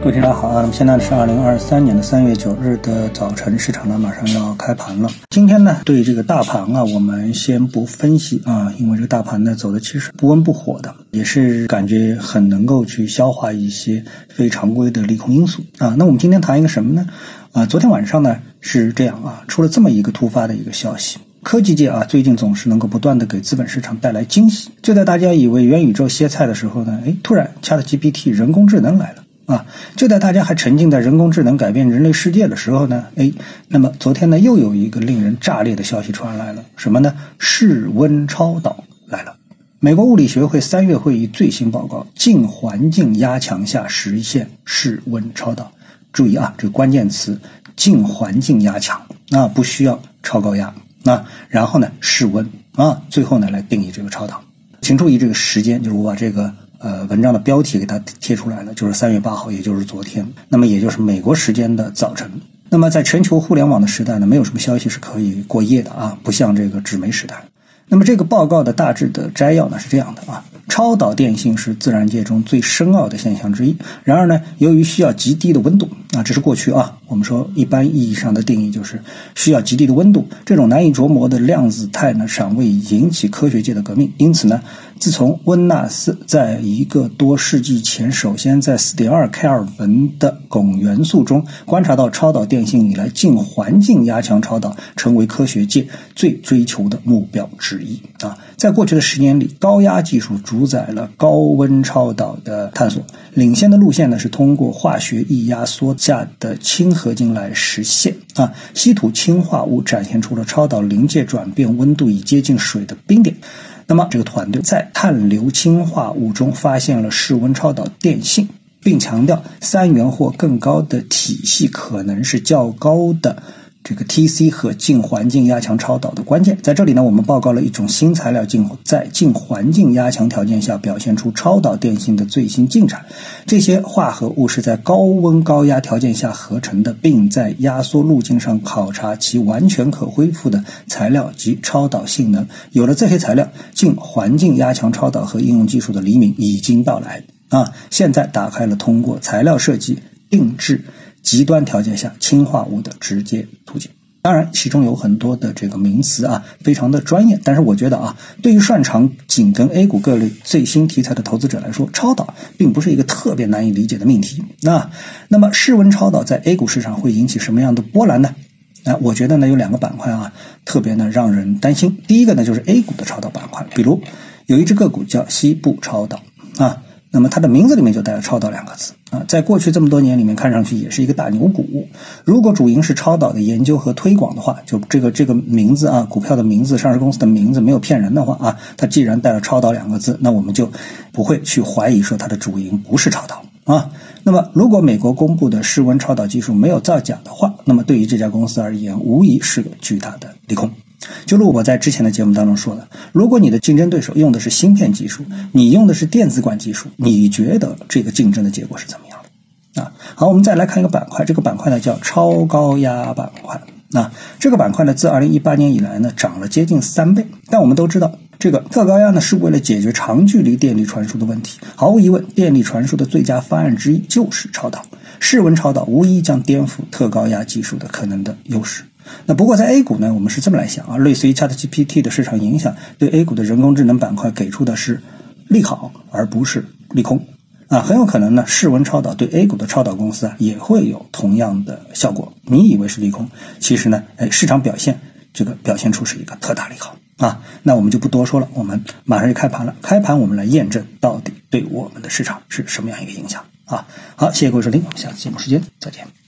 各位听众好啊，那么现在是二零二三年的三月九日的早晨，市场呢马上要开盘了。今天呢，对这个大盘啊，我们先不分析啊，因为这个大盘呢走的其实不温不火的，也是感觉很能够去消化一些非常规的利空因素啊。那我们今天谈一个什么呢？啊，昨天晚上呢是这样啊，出了这么一个突发的一个消息，科技界啊最近总是能够不断的给资本市场带来惊喜。就在大家以为元宇宙歇菜的时候呢，哎，突然 ChatGPT 人工智能来了。啊，就在大家还沉浸在人工智能改变人类世界的时候呢，哎，那么昨天呢又有一个令人炸裂的消息传来了，什么呢？室温超导来了。美国物理学会三月会议最新报告，近环境压强下实现室温超导。注意啊，这个关键词，近环境压强啊，不需要超高压啊。然后呢，室温啊，最后呢来定义这个超导。请注意这个时间，就是我把这个。呃，文章的标题给它贴出来了，就是三月八号，也就是昨天，那么也就是美国时间的早晨。那么在全球互联网的时代呢，没有什么消息是可以过夜的啊，不像这个纸媒时代。那么这个报告的大致的摘要呢是这样的啊。超导电性是自然界中最深奥的现象之一。然而呢，由于需要极低的温度啊，这是过去啊，我们说一般意义上的定义就是需要极低的温度。这种难以琢磨的量子态呢，尚未引起科学界的革命。因此呢，自从温纳斯在一个多世纪前首先在4.2开尔文的汞元素中观察到超导电性以来，近环境压强超导成为科学界最追求的目标之一啊。在过去的十年里，高压技术主宰了高温超导的探索。领先的路线呢是通过化学易压缩下的氢合金来实现啊。稀土氢化物展现出了超导临界转变温度已接近水的冰点。那么这个团队在碳硫氢化物中发现了室温超导电性，并强调三元或更高的体系可能是较高的。这个 TC 和近环境压强超导的关键在这里呢。我们报告了一种新材料进在近环境压强条件下表现出超导电性的最新进展。这些化合物是在高温高压条件下合成的，并在压缩路径上考察其完全可恢复的材料及超导性能。有了这些材料，近环境压强超导和应用技术的黎明已经到来啊！现在打开了通过材料设计定制。极端条件下氢化物的直接途径，当然其中有很多的这个名词啊，非常的专业。但是我觉得啊，对于擅长紧跟 A 股各类最新题材的投资者来说，超导并不是一个特别难以理解的命题。那那么室温超导在 A 股市场会引起什么样的波澜呢？啊，我觉得呢有两个板块啊，特别呢让人担心。第一个呢就是 A 股的超导板块，比如有一只个股叫西部超导啊。那么它的名字里面就带了“超导”两个字啊，在过去这么多年里面，看上去也是一个大牛股。如果主营是超导的研究和推广的话，就这个这个名字啊，股票的名字、上市公司的名字没有骗人的话啊，它既然带了“超导”两个字，那我们就不会去怀疑说它的主营不是超导啊。那么，如果美国公布的室温超导技术没有造假的话，那么对于这家公司而言，无疑是个巨大的利空。就如我在之前的节目当中说的，如果你的竞争对手用的是芯片技术，你用的是电子管技术，你觉得这个竞争的结果是怎么样的？啊，好，我们再来看一个板块，这个板块呢叫超高压板块。那这个板块呢，自二零一八年以来呢，涨了接近三倍。但我们都知道，这个特高压呢，是为了解决长距离电力传输的问题。毫无疑问，电力传输的最佳方案之一就是超导。室温超导无疑将颠覆特高压技术的可能的优势。那不过在 A 股呢，我们是这么来想啊，类似于 ChatGPT 的市场影响，对 A 股的人工智能板块给出的是利好，而不是利空啊，很有可能呢，室温超导对 A 股的超导公司啊也会有同样的效果。你以为是利空，其实呢，哎，市场表现这个表现出是一个特大利好啊。那我们就不多说了，我们马上就开盘了，开盘我们来验证到底对我们的市场是什么样一个影响啊。好，谢谢各位收听，我们下次节目时间再见。